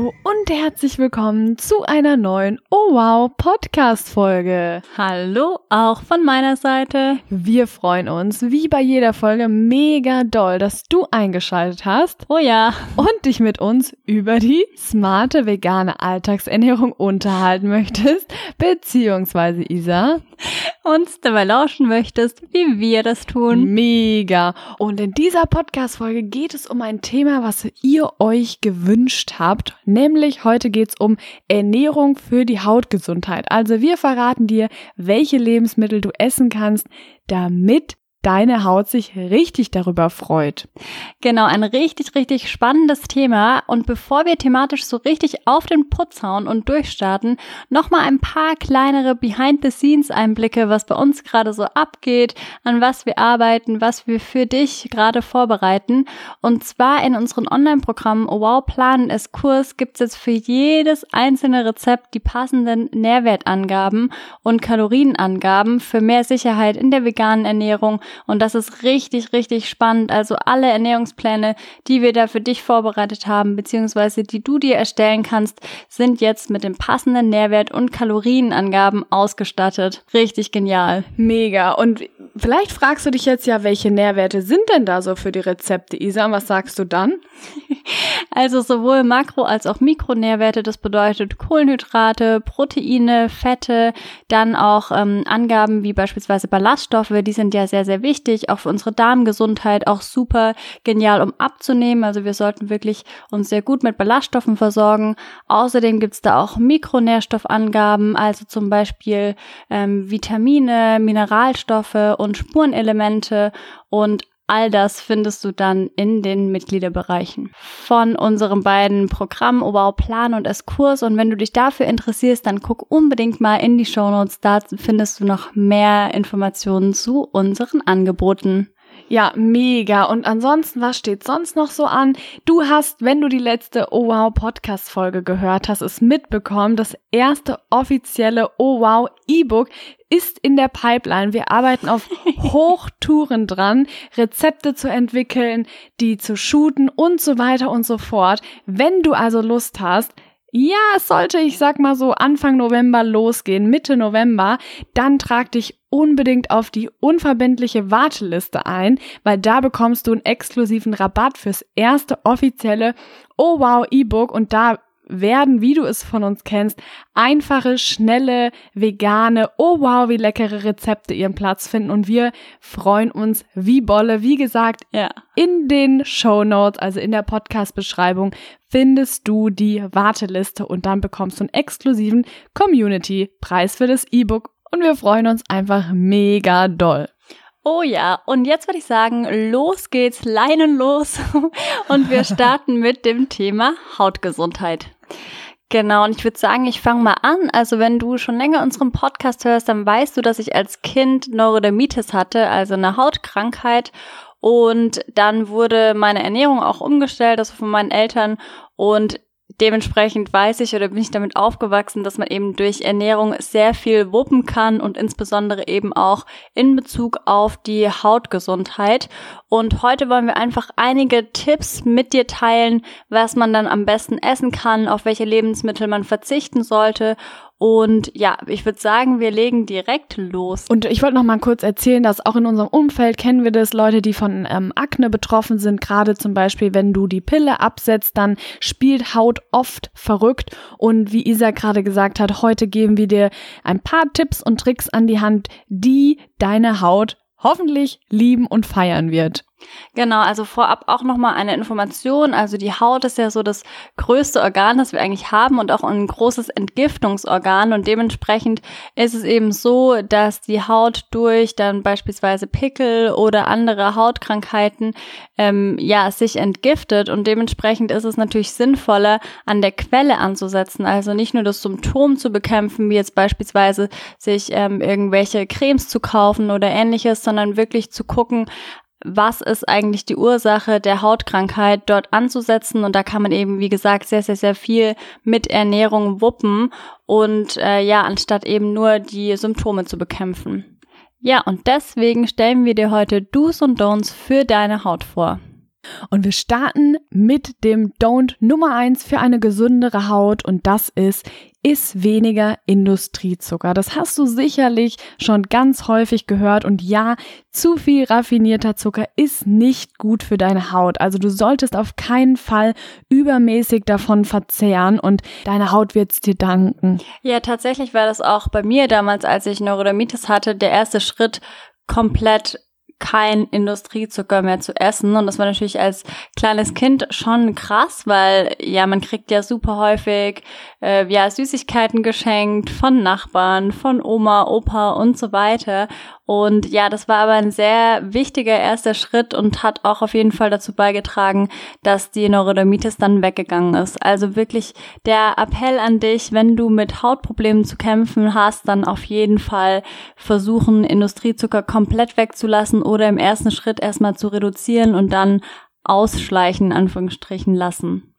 Hallo und herzlich willkommen zu einer neuen Oh Wow Podcast Folge. Hallo auch von meiner Seite. Wir freuen uns wie bei jeder Folge mega doll, dass du eingeschaltet hast. Oh ja. Und dich mit uns über die smarte vegane Alltagsernährung unterhalten möchtest, beziehungsweise Isa uns dabei lauschen möchtest, wie wir das tun. Mega. Und in dieser Podcast-Folge geht es um ein Thema, was ihr euch gewünscht habt. Nämlich heute geht es um Ernährung für die Hautgesundheit. Also wir verraten dir, welche Lebensmittel du essen kannst, damit deine Haut sich richtig darüber freut. Genau, ein richtig, richtig spannendes Thema. Und bevor wir thematisch so richtig auf den Putz hauen und durchstarten, nochmal ein paar kleinere Behind-the-Scenes-Einblicke, was bei uns gerade so abgeht, an was wir arbeiten, was wir für dich gerade vorbereiten. Und zwar in unseren Online-Programmen Wow Planen es Kurs gibt es jetzt für jedes einzelne Rezept die passenden Nährwertangaben und Kalorienangaben für mehr Sicherheit in der veganen Ernährung und das ist richtig, richtig spannend. Also alle Ernährungspläne, die wir da für dich vorbereitet haben, beziehungsweise die du dir erstellen kannst, sind jetzt mit dem passenden Nährwert und Kalorienangaben ausgestattet. Richtig genial. Mega. Und vielleicht fragst du dich jetzt ja, welche Nährwerte sind denn da so für die Rezepte, Isa? Und was sagst du dann? Also sowohl Makro- als auch Mikronährwerte, das bedeutet Kohlenhydrate, Proteine, Fette, dann auch ähm, Angaben wie beispielsweise Ballaststoffe, die sind ja sehr, sehr wichtig, auch für unsere Darmgesundheit, auch super genial, um abzunehmen. Also wir sollten wirklich uns sehr gut mit Ballaststoffen versorgen. Außerdem gibt's da auch Mikronährstoffangaben, also zum Beispiel ähm, Vitamine, Mineralstoffe und Spurenelemente und All das findest du dann in den Mitgliederbereichen von unseren beiden Programmen Obau Plan und S-Kurs. Und wenn du dich dafür interessierst, dann guck unbedingt mal in die Show Notes. Da findest du noch mehr Informationen zu unseren Angeboten. Ja, mega. Und ansonsten, was steht sonst noch so an? Du hast, wenn du die letzte Oh Wow Podcast Folge gehört hast, es mitbekommen. Das erste offizielle Oh Wow E-Book ist in der Pipeline. Wir arbeiten auf Hochtouren dran, Rezepte zu entwickeln, die zu shooten und so weiter und so fort. Wenn du also Lust hast, ja, es sollte, ich sag mal so, Anfang November losgehen, Mitte November, dann trag dich unbedingt auf die unverbindliche Warteliste ein, weil da bekommst du einen exklusiven Rabatt fürs erste offizielle Oh Wow E-Book und da werden, wie du es von uns kennst, einfache, schnelle, vegane, oh wow, wie leckere Rezepte ihren Platz finden und wir freuen uns wie Bolle. Wie gesagt, ja. in den Show Notes, also in der Podcast-Beschreibung, findest du die Warteliste und dann bekommst du einen exklusiven Community-Preis für das E-Book und wir freuen uns einfach mega doll. Oh ja, und jetzt würde ich sagen, los geht's, Leinen los und wir starten mit dem Thema Hautgesundheit. Genau, und ich würde sagen, ich fange mal an. Also wenn du schon länger unseren Podcast hörst, dann weißt du, dass ich als Kind Neurodermitis hatte, also eine Hautkrankheit. Und dann wurde meine Ernährung auch umgestellt, also von meinen Eltern. Und dementsprechend weiß ich oder bin ich damit aufgewachsen, dass man eben durch Ernährung sehr viel wuppen kann und insbesondere eben auch in Bezug auf die Hautgesundheit. Und heute wollen wir einfach einige Tipps mit dir teilen, was man dann am besten essen kann, auf welche Lebensmittel man verzichten sollte und ja, ich würde sagen, wir legen direkt los. Und ich wollte noch mal kurz erzählen, dass auch in unserem Umfeld kennen wir das, Leute, die von ähm, Akne betroffen sind. Gerade zum Beispiel, wenn du die Pille absetzt, dann spielt Haut oft verrückt. Und wie Isa gerade gesagt hat, heute geben wir dir ein paar Tipps und Tricks an die Hand, die deine Haut hoffentlich lieben und feiern wird. Genau, also vorab auch nochmal eine Information. Also die Haut ist ja so das größte Organ, das wir eigentlich haben und auch ein großes Entgiftungsorgan. Und dementsprechend ist es eben so, dass die Haut durch dann beispielsweise Pickel oder andere Hautkrankheiten ähm, ja sich entgiftet. Und dementsprechend ist es natürlich sinnvoller, an der Quelle anzusetzen. Also nicht nur das Symptom zu bekämpfen, wie jetzt beispielsweise sich ähm, irgendwelche Cremes zu kaufen oder ähnliches, sondern wirklich zu gucken, was ist eigentlich die Ursache der Hautkrankheit dort anzusetzen. Und da kann man eben, wie gesagt, sehr, sehr, sehr viel mit Ernährung wuppen und äh, ja, anstatt eben nur die Symptome zu bekämpfen. Ja, und deswegen stellen wir dir heute Do's und Don'ts für deine Haut vor. Und wir starten mit dem Don't Nummer eins für eine gesündere Haut und das ist ist weniger Industriezucker. Das hast du sicherlich schon ganz häufig gehört und ja, zu viel raffinierter Zucker ist nicht gut für deine Haut. Also du solltest auf keinen Fall übermäßig davon verzehren und deine Haut wird's dir danken. Ja, tatsächlich war das auch bei mir damals, als ich Neurodermitis hatte, der erste Schritt komplett kein Industriezucker mehr zu essen. Und das war natürlich als kleines Kind schon krass, weil ja, man kriegt ja super häufig äh, ja Süßigkeiten geschenkt von Nachbarn, von Oma, Opa und so weiter. Und ja, das war aber ein sehr wichtiger erster Schritt und hat auch auf jeden Fall dazu beigetragen, dass die Neurodermitis dann weggegangen ist. Also wirklich der Appell an dich, wenn du mit Hautproblemen zu kämpfen hast, dann auf jeden Fall versuchen, Industriezucker komplett wegzulassen oder im ersten Schritt erstmal zu reduzieren und dann ausschleichen, in Anführungsstrichen, lassen.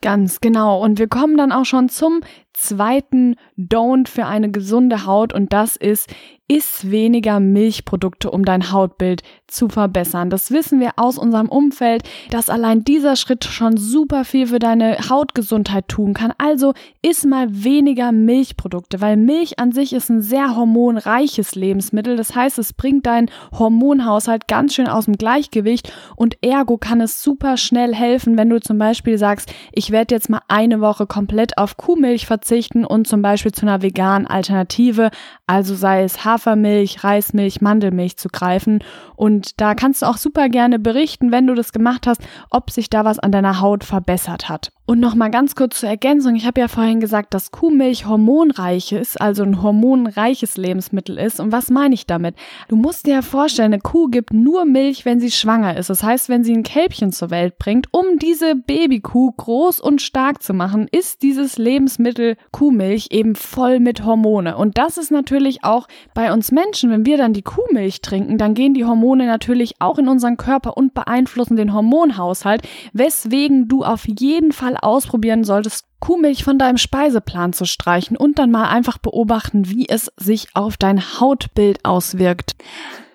Ganz genau. Und wir kommen dann auch schon zum zweiten Don't für eine gesunde Haut und das ist, iss weniger Milchprodukte, um dein Hautbild zu verbessern. Das wissen wir aus unserem Umfeld, dass allein dieser Schritt schon super viel für deine Hautgesundheit tun kann. Also iss mal weniger Milchprodukte, weil Milch an sich ist ein sehr hormonreiches Lebensmittel. Das heißt, es bringt deinen Hormonhaushalt ganz schön aus dem Gleichgewicht und ergo kann es super schnell helfen, wenn du zum Beispiel sagst, ich werde jetzt mal eine Woche komplett auf Kuhmilch verzichten verzichten und zum Beispiel zu einer veganen Alternative, also sei es Hafermilch, Reismilch, Mandelmilch zu greifen. Und da kannst du auch super gerne berichten, wenn du das gemacht hast, ob sich da was an deiner Haut verbessert hat. Und nochmal ganz kurz zur Ergänzung. Ich habe ja vorhin gesagt, dass Kuhmilch hormonreich ist, also ein hormonreiches Lebensmittel ist. Und was meine ich damit? Du musst dir ja vorstellen, eine Kuh gibt nur Milch, wenn sie schwanger ist. Das heißt, wenn sie ein Kälbchen zur Welt bringt, um diese Babykuh groß und stark zu machen, ist dieses Lebensmittel Kuhmilch eben voll mit Hormone. Und das ist natürlich auch bei uns Menschen, wenn wir dann die Kuhmilch trinken, dann gehen die Hormone natürlich auch in unseren Körper und beeinflussen den Hormonhaushalt, weswegen du auf jeden Fall mal ausprobieren solltest, Kuhmilch von deinem Speiseplan zu streichen und dann mal einfach beobachten, wie es sich auf dein Hautbild auswirkt.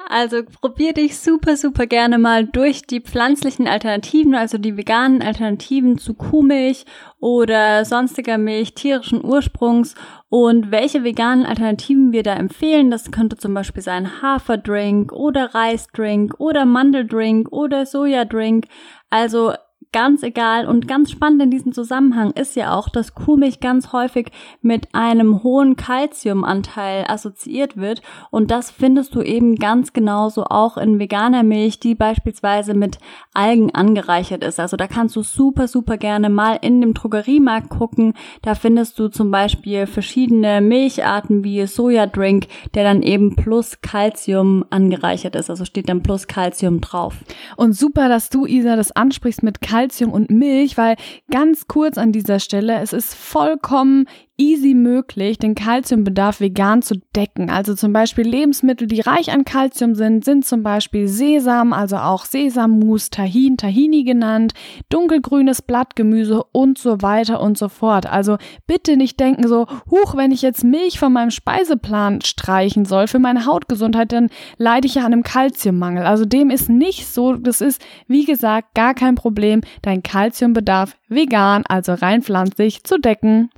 Also probier dich super, super gerne mal durch die pflanzlichen Alternativen, also die veganen Alternativen zu Kuhmilch oder sonstiger Milch tierischen Ursprungs und welche veganen Alternativen wir da empfehlen. Das könnte zum Beispiel sein Haferdrink oder Reisdrink oder Mandeldrink oder Sojadrink. Also ganz egal und ganz spannend in diesem Zusammenhang ist ja auch, dass Kuhmilch ganz häufig mit einem hohen Kalziumanteil assoziiert wird und das findest du eben ganz genauso auch in veganer Milch, die beispielsweise mit Algen angereichert ist. Also da kannst du super, super gerne mal in dem Drogeriemarkt gucken. Da findest du zum Beispiel verschiedene Milcharten wie Sojadrink, der dann eben plus Kalzium angereichert ist. Also steht dann plus Kalzium drauf. Und super, dass du, Isa, das ansprichst mit Kalzium Calcium und Milch, weil ganz kurz an dieser Stelle, es ist vollkommen easy möglich, den Kalziumbedarf vegan zu decken. Also zum Beispiel Lebensmittel, die reich an Kalzium sind, sind zum Beispiel Sesam, also auch Sesammus, Tahin, Tahini genannt, dunkelgrünes Blattgemüse und so weiter und so fort. Also bitte nicht denken so, huch, wenn ich jetzt Milch von meinem Speiseplan streichen soll für meine Hautgesundheit, dann leide ich ja an einem Kalziummangel. Also dem ist nicht so. Das ist, wie gesagt, gar kein Problem, dein Kalziumbedarf vegan, also rein pflanzlich zu decken.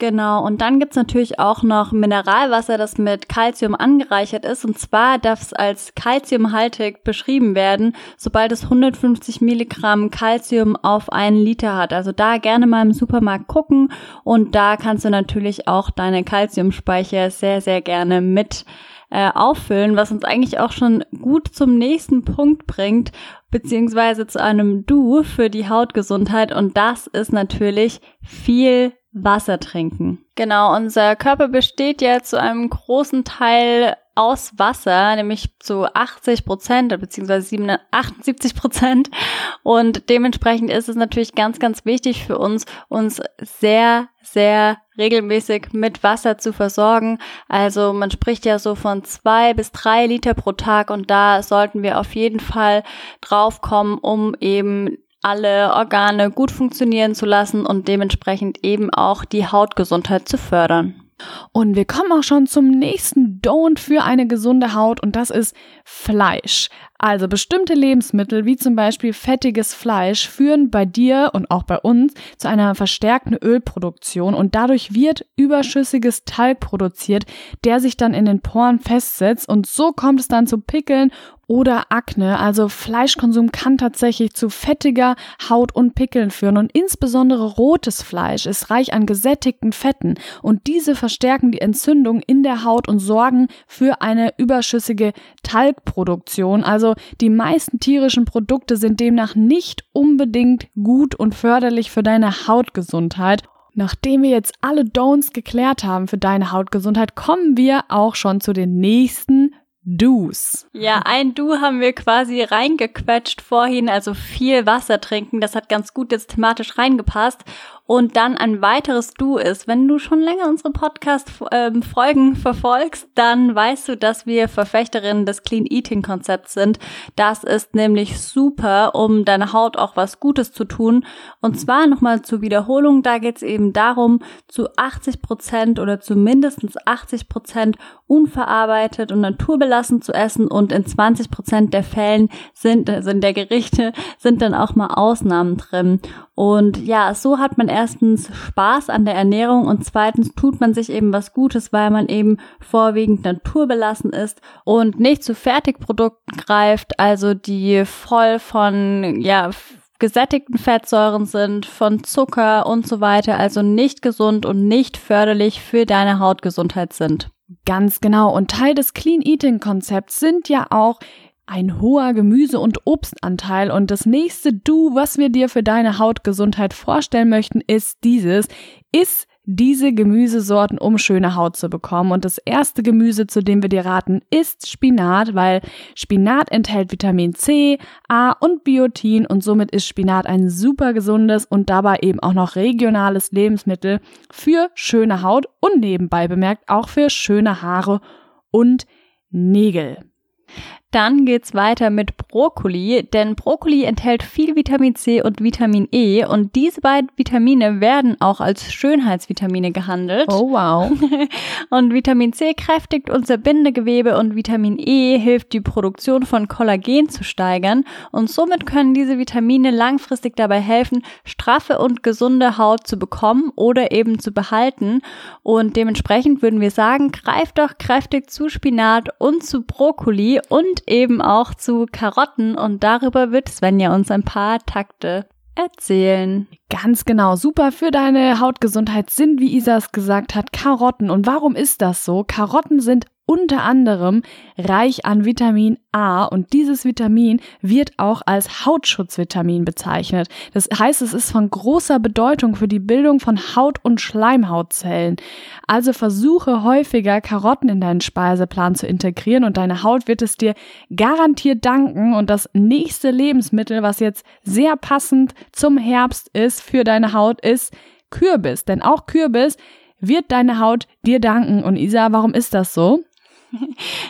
Genau, und dann gibt's natürlich auch noch Mineralwasser, das mit Calcium angereichert ist. Und zwar darf es als calciumhaltig beschrieben werden, sobald es 150 Milligramm Calcium auf einen Liter hat. Also da gerne mal im Supermarkt gucken und da kannst du natürlich auch deine Calciumspeicher sehr, sehr gerne mit äh, auffüllen, was uns eigentlich auch schon gut zum nächsten Punkt bringt. beziehungsweise zu einem Du für die Hautgesundheit und das ist natürlich viel Wasser trinken. Genau, unser Körper besteht ja zu einem großen Teil aus Wasser, nämlich zu 80 Prozent beziehungsweise 78 Prozent. Und dementsprechend ist es natürlich ganz, ganz wichtig für uns, uns sehr, sehr regelmäßig mit Wasser zu versorgen. Also man spricht ja so von zwei bis drei Liter pro Tag und da sollten wir auf jeden Fall draufkommen, um eben alle Organe gut funktionieren zu lassen und dementsprechend eben auch die Hautgesundheit zu fördern. Und wir kommen auch schon zum nächsten Don't für eine gesunde Haut und das ist Fleisch. Also bestimmte Lebensmittel wie zum Beispiel fettiges Fleisch führen bei dir und auch bei uns zu einer verstärkten Ölproduktion und dadurch wird überschüssiges Talg produziert, der sich dann in den Poren festsetzt und so kommt es dann zu Pickeln oder Akne. Also Fleischkonsum kann tatsächlich zu fettiger Haut und Pickeln führen und insbesondere rotes Fleisch ist reich an gesättigten Fetten und diese verstärken die Entzündung in der Haut und sorgen für eine überschüssige Talgproduktion. Also die meisten tierischen Produkte sind demnach nicht unbedingt gut und förderlich für deine Hautgesundheit. Nachdem wir jetzt alle Don'ts geklärt haben für deine Hautgesundheit, kommen wir auch schon zu den nächsten Do's. Ja, ein Do haben wir quasi reingequetscht vorhin, also viel Wasser trinken. Das hat ganz gut jetzt thematisch reingepasst. Und dann ein weiteres Du ist, wenn du schon länger unsere Podcast-Folgen ähm, verfolgst, dann weißt du, dass wir Verfechterinnen des Clean Eating Konzepts sind. Das ist nämlich super, um deiner Haut auch was Gutes zu tun. Und zwar nochmal zur Wiederholung, da geht es eben darum, zu 80 Prozent oder zu mindestens 80 Prozent unverarbeitet und naturbelassen zu essen und in 20 Prozent der Fällen sind, also der Gerichte, sind dann auch mal Ausnahmen drin. Und ja, so hat man erstens Spaß an der Ernährung und zweitens tut man sich eben was Gutes, weil man eben vorwiegend naturbelassen ist und nicht zu Fertigprodukten greift, also die voll von, ja, gesättigten Fettsäuren sind, von Zucker und so weiter, also nicht gesund und nicht förderlich für deine Hautgesundheit sind. Ganz genau. Und Teil des Clean Eating Konzepts sind ja auch ein hoher Gemüse- und Obstanteil. Und das nächste Du, was wir dir für deine Hautgesundheit vorstellen möchten, ist dieses. Iss diese Gemüsesorten, um schöne Haut zu bekommen. Und das erste Gemüse, zu dem wir dir raten, ist Spinat, weil Spinat enthält Vitamin C, A und Biotin und somit ist Spinat ein super gesundes und dabei eben auch noch regionales Lebensmittel für schöne Haut und nebenbei bemerkt auch für schöne Haare und Nägel. Dann geht's weiter mit Brokkoli, denn Brokkoli enthält viel Vitamin C und Vitamin E und diese beiden Vitamine werden auch als Schönheitsvitamine gehandelt. Oh wow. und Vitamin C kräftigt unser Bindegewebe und Vitamin E hilft die Produktion von Kollagen zu steigern und somit können diese Vitamine langfristig dabei helfen, straffe und gesunde Haut zu bekommen oder eben zu behalten und dementsprechend würden wir sagen, greift doch kräftig zu Spinat und zu Brokkoli und eben auch zu Karotten und darüber wird Svenja uns ein paar Takte erzählen. Ganz genau, super für deine Hautgesundheit sind, wie Isa es gesagt hat, Karotten. Und warum ist das so? Karotten sind unter anderem reich an Vitamin A und dieses Vitamin wird auch als Hautschutzvitamin bezeichnet. Das heißt, es ist von großer Bedeutung für die Bildung von Haut- und Schleimhautzellen. Also versuche häufiger Karotten in deinen Speiseplan zu integrieren und deine Haut wird es dir garantiert danken und das nächste Lebensmittel, was jetzt sehr passend zum Herbst ist für deine Haut ist Kürbis, denn auch Kürbis wird deine Haut dir danken. Und Isa, warum ist das so?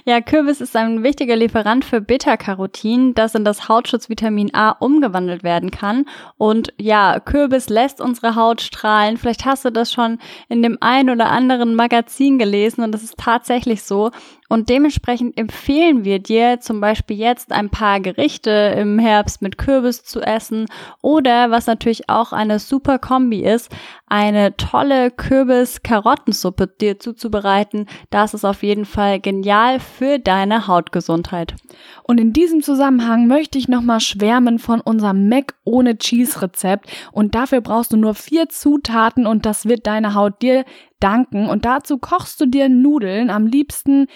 Ja, Kürbis ist ein wichtiger Lieferant für Beta-Carotin, das in das Hautschutzvitamin A umgewandelt werden kann. Und ja, Kürbis lässt unsere Haut strahlen. Vielleicht hast du das schon in dem ein oder anderen Magazin gelesen und das ist tatsächlich so. Und dementsprechend empfehlen wir dir zum Beispiel jetzt ein paar Gerichte im Herbst mit Kürbis zu essen oder was natürlich auch eine super Kombi ist, eine tolle Kürbis-Karottensuppe dir zuzubereiten. Das ist auf jeden Fall genial für deine Hautgesundheit. Und in diesem Zusammenhang möchte ich nochmal schwärmen von unserem Mac ohne Cheese Rezept. Und dafür brauchst du nur vier Zutaten und das wird deine Haut dir danken. Und dazu kochst du dir Nudeln am liebsten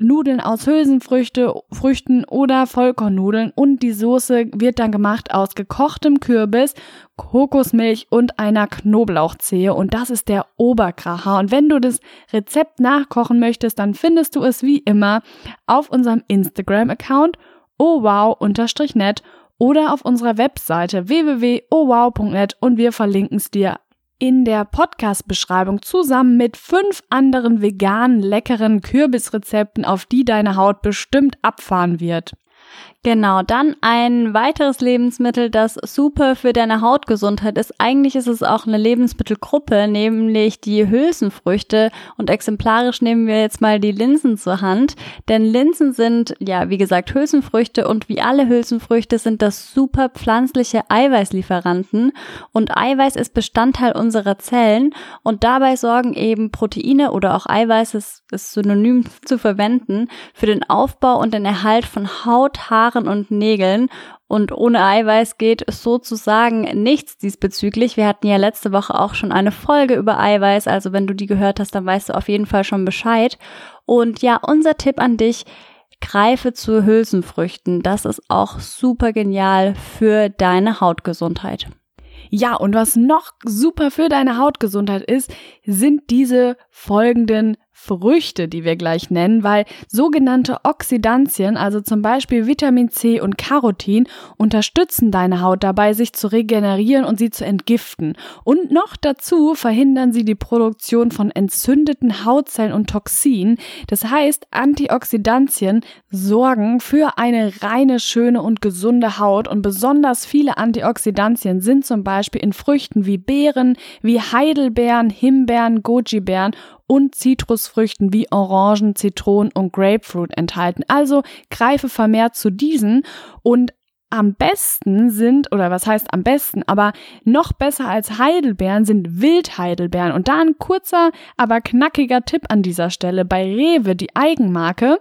Nudeln aus Hülsenfrüchte, Früchten oder Vollkornnudeln und die Soße wird dann gemacht aus gekochtem Kürbis, Kokosmilch und einer Knoblauchzehe und das ist der Oberkracher. Und wenn du das Rezept nachkochen möchtest, dann findest du es wie immer auf unserem Instagram-Account ohwow-net oder auf unserer Webseite www.owow.net und wir verlinken es dir in der Podcast-Beschreibung zusammen mit fünf anderen veganen, leckeren Kürbisrezepten, auf die deine Haut bestimmt abfahren wird. Genau, dann ein weiteres Lebensmittel, das super für deine Hautgesundheit ist. Eigentlich ist es auch eine Lebensmittelgruppe, nämlich die Hülsenfrüchte. Und exemplarisch nehmen wir jetzt mal die Linsen zur Hand. Denn Linsen sind, ja, wie gesagt, Hülsenfrüchte und wie alle Hülsenfrüchte sind das super pflanzliche Eiweißlieferanten. Und Eiweiß ist Bestandteil unserer Zellen und dabei sorgen eben Proteine oder auch Eiweiß, ist, ist synonym zu verwenden, für den Aufbau und den Erhalt von Haut, Haar, Haaren und Nägeln. Und ohne Eiweiß geht sozusagen nichts diesbezüglich. Wir hatten ja letzte Woche auch schon eine Folge über Eiweiß. Also wenn du die gehört hast, dann weißt du auf jeden Fall schon Bescheid. Und ja, unser Tipp an dich, greife zu Hülsenfrüchten. Das ist auch super genial für deine Hautgesundheit. Ja, und was noch super für deine Hautgesundheit ist, sind diese folgenden Früchte, die wir gleich nennen, weil sogenannte Oxidantien, also zum Beispiel Vitamin C und Carotin, unterstützen deine Haut dabei, sich zu regenerieren und sie zu entgiften. Und noch dazu verhindern sie die Produktion von entzündeten Hautzellen und Toxinen. Das heißt, Antioxidantien sorgen für eine reine, schöne und gesunde Haut und besonders viele Antioxidantien sind zum Beispiel in Früchten wie Beeren, wie Heidelbeeren, Himbeeren, Goji-Beeren und Zitrusfrüchten wie Orangen, Zitronen und Grapefruit enthalten. Also greife vermehrt zu diesen und am besten sind, oder was heißt am besten, aber noch besser als Heidelbeeren sind Wildheidelbeeren. Und da ein kurzer, aber knackiger Tipp an dieser Stelle. Bei Rewe, die Eigenmarke,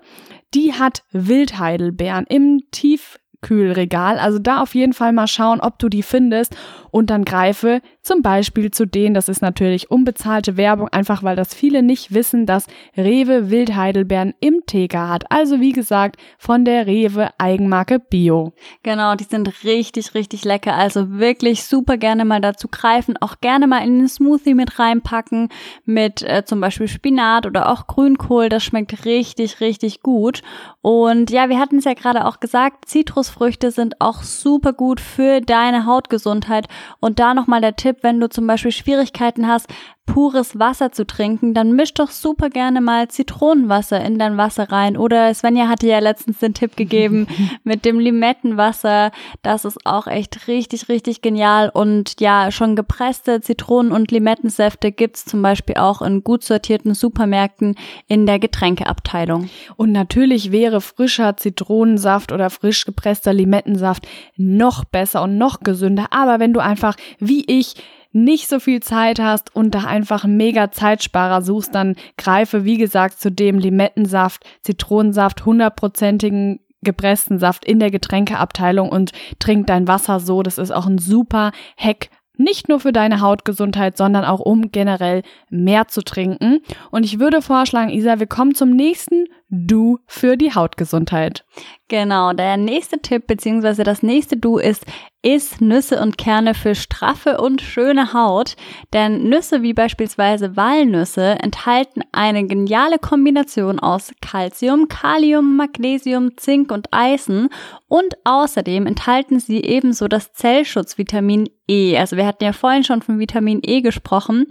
die hat Wildheidelbeeren im tief Kühlregal. Also da auf jeden Fall mal schauen, ob du die findest und dann greife zum Beispiel zu denen, das ist natürlich unbezahlte Werbung, einfach weil das viele nicht wissen, dass Rewe Wildheidelbeeren im TK hat. Also wie gesagt, von der Rewe Eigenmarke Bio. Genau, die sind richtig, richtig lecker. Also wirklich super gerne mal dazu greifen. Auch gerne mal in den Smoothie mit reinpacken mit äh, zum Beispiel Spinat oder auch Grünkohl. Das schmeckt richtig, richtig gut. Und ja, wir hatten es ja gerade auch gesagt, Zitrusfrüchte sind auch super gut für deine Hautgesundheit und da nochmal der Tipp, wenn du zum Beispiel Schwierigkeiten hast, pures Wasser zu trinken, dann misch doch super gerne mal Zitronenwasser in dein Wasser rein. Oder Svenja hatte ja letztens den Tipp gegeben mit dem Limettenwasser. Das ist auch echt richtig, richtig genial. Und ja, schon gepresste Zitronen- und Limettensäfte gibt's zum Beispiel auch in gut sortierten Supermärkten in der Getränkeabteilung. Und natürlich wäre frischer Zitronensaft oder frisch gepresster Limettensaft noch besser und noch gesünder. Aber wenn du einfach wie ich nicht so viel Zeit hast und da einfach mega Zeitsparer suchst, dann greife, wie gesagt, zu dem Limettensaft, Zitronensaft, hundertprozentigen gepressten Saft in der Getränkeabteilung und trink dein Wasser so. Das ist auch ein super Hack, nicht nur für deine Hautgesundheit, sondern auch um generell mehr zu trinken. Und ich würde vorschlagen, Isa, wir kommen zum nächsten Du für die Hautgesundheit. Genau, der nächste Tipp beziehungsweise das nächste Du ist, iss Nüsse und Kerne für straffe und schöne Haut. Denn Nüsse wie beispielsweise Walnüsse enthalten eine geniale Kombination aus Calcium, Kalium, Magnesium, Zink und Eisen und außerdem enthalten sie ebenso das Zellschutzvitamin E. Also wir hatten ja vorhin schon von Vitamin E gesprochen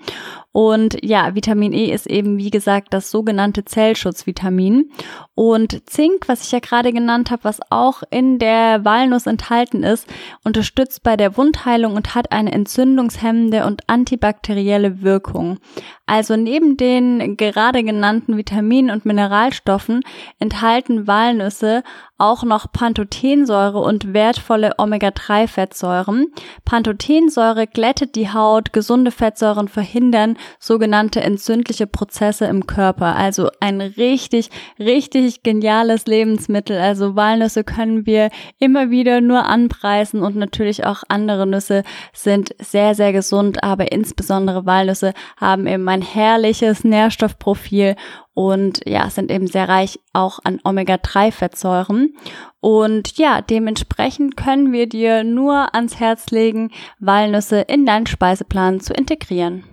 und ja, Vitamin E ist eben wie gesagt das sogenannte Zellschutzvitamin und Zink, was ich ja gerade genannt habe, was auch in der Walnuss enthalten ist, unterstützt bei der Wundheilung und hat eine entzündungshemmende und antibakterielle Wirkung. Also neben den gerade genannten Vitaminen und Mineralstoffen enthalten Walnüsse auch noch Pantothensäure und wertvolle Omega-3-Fettsäuren. Pantothensäure glättet die Haut, gesunde Fettsäuren verhindern sogenannte entzündliche Prozesse im Körper. Also ein richtig, richtig geniales Lebensmittel. Also Also Walnüsse können wir immer wieder nur anpreisen und natürlich auch andere Nüsse sind sehr, sehr gesund, aber insbesondere Walnüsse haben eben ein herrliches Nährstoffprofil und ja, sind eben sehr reich auch an Omega-3-Fettsäuren. Und ja, dementsprechend können wir dir nur ans Herz legen, Walnüsse in deinen Speiseplan zu integrieren.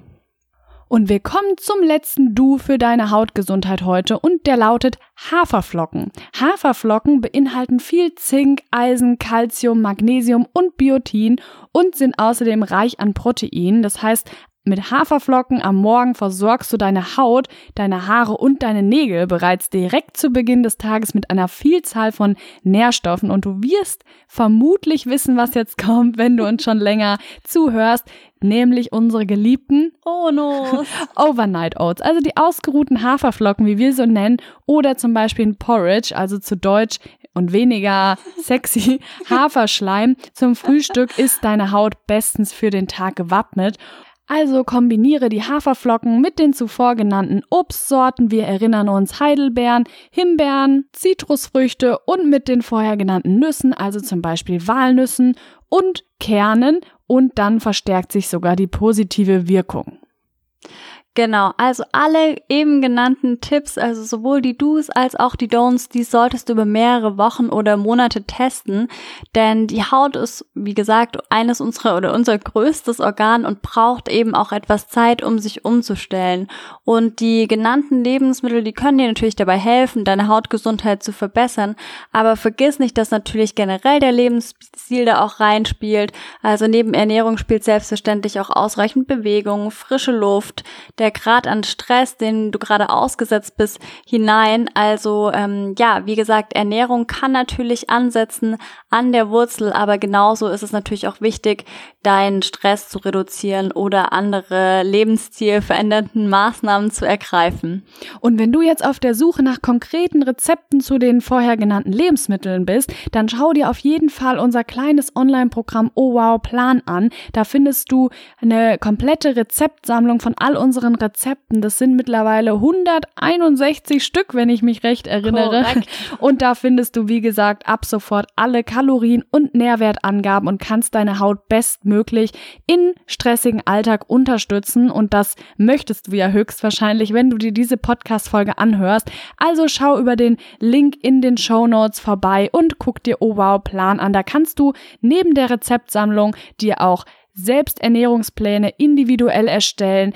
Und wir kommen zum letzten Du für deine Hautgesundheit heute und der lautet Haferflocken. Haferflocken beinhalten viel Zink, Eisen, Calcium, Magnesium und Biotin und sind außerdem reich an Protein. Das heißt, mit Haferflocken am Morgen versorgst du deine Haut, deine Haare und deine Nägel bereits direkt zu Beginn des Tages mit einer Vielzahl von Nährstoffen und du wirst vermutlich wissen, was jetzt kommt, wenn du uns schon länger zuhörst, nämlich unsere geliebten oh no. Overnight Oats, also die ausgeruhten Haferflocken, wie wir so nennen, oder zum Beispiel ein Porridge, also zu Deutsch und weniger sexy Haferschleim zum Frühstück ist deine Haut bestens für den Tag gewappnet. Also kombiniere die Haferflocken mit den zuvor genannten Obstsorten, wir erinnern uns Heidelbeeren, Himbeeren, Zitrusfrüchte und mit den vorher genannten Nüssen, also zum Beispiel Walnüssen und Kernen und dann verstärkt sich sogar die positive Wirkung. Genau, also alle eben genannten Tipps, also sowohl die Do's als auch die Don'ts, die solltest du über mehrere Wochen oder Monate testen, denn die Haut ist, wie gesagt, eines unserer oder unser größtes Organ und braucht eben auch etwas Zeit, um sich umzustellen. Und die genannten Lebensmittel, die können dir natürlich dabei helfen, deine Hautgesundheit zu verbessern, aber vergiss nicht, dass natürlich generell der Lebensstil da auch reinspielt. Also neben Ernährung spielt selbstverständlich auch ausreichend Bewegung, frische Luft, der Grad an Stress, den du gerade ausgesetzt bist, hinein. Also ähm, ja, wie gesagt, Ernährung kann natürlich ansetzen an der Wurzel, aber genauso ist es natürlich auch wichtig, deinen Stress zu reduzieren oder andere lebensstilverändernden Maßnahmen zu ergreifen. Und wenn du jetzt auf der Suche nach konkreten Rezepten zu den vorher genannten Lebensmitteln bist, dann schau dir auf jeden Fall unser kleines Online-Programm Oh Wow Plan an. Da findest du eine komplette Rezeptsammlung von all unseren unseren Rezepten. Das sind mittlerweile 161 Stück, wenn ich mich recht erinnere. Korrekt. Und da findest du, wie gesagt, ab sofort alle Kalorien und Nährwertangaben und kannst deine Haut bestmöglich in stressigen Alltag unterstützen. Und das möchtest du ja höchstwahrscheinlich, wenn du dir diese Podcast-Folge anhörst. Also schau über den Link in den Show Notes vorbei und guck dir Oh Wow Plan an. Da kannst du neben der Rezeptsammlung dir auch selbst Ernährungspläne individuell erstellen,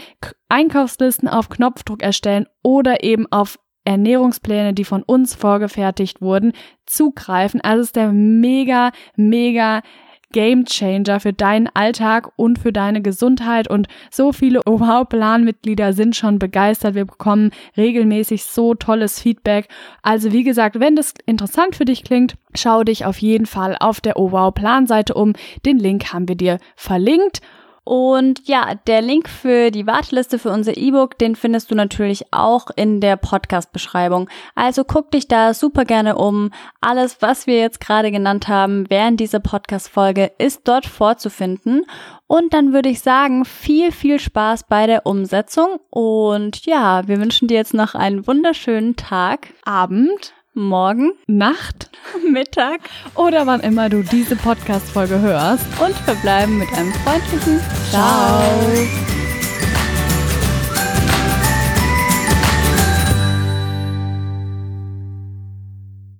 Einkaufslisten auf Knopfdruck erstellen oder eben auf Ernährungspläne, die von uns vorgefertigt wurden, zugreifen. Also ist der mega, mega Game Changer für deinen Alltag und für deine Gesundheit und so viele Wow-Plan-Mitglieder sind schon begeistert. Wir bekommen regelmäßig so tolles Feedback. Also wie gesagt, wenn das interessant für dich klingt, schau dich auf jeden Fall auf der OWOW-Plan-Seite um. Den Link haben wir dir verlinkt. Und ja, der Link für die Warteliste für unser E-Book, den findest du natürlich auch in der Podcast-Beschreibung. Also guck dich da super gerne um. Alles, was wir jetzt gerade genannt haben während dieser Podcast-Folge, ist dort vorzufinden. Und dann würde ich sagen, viel, viel Spaß bei der Umsetzung. Und ja, wir wünschen dir jetzt noch einen wunderschönen Tag, Abend, morgen, Nacht, Mittag oder wann immer du diese Podcast-Folge hörst und verbleiben mit einem freundlichen Ciao. Ciao.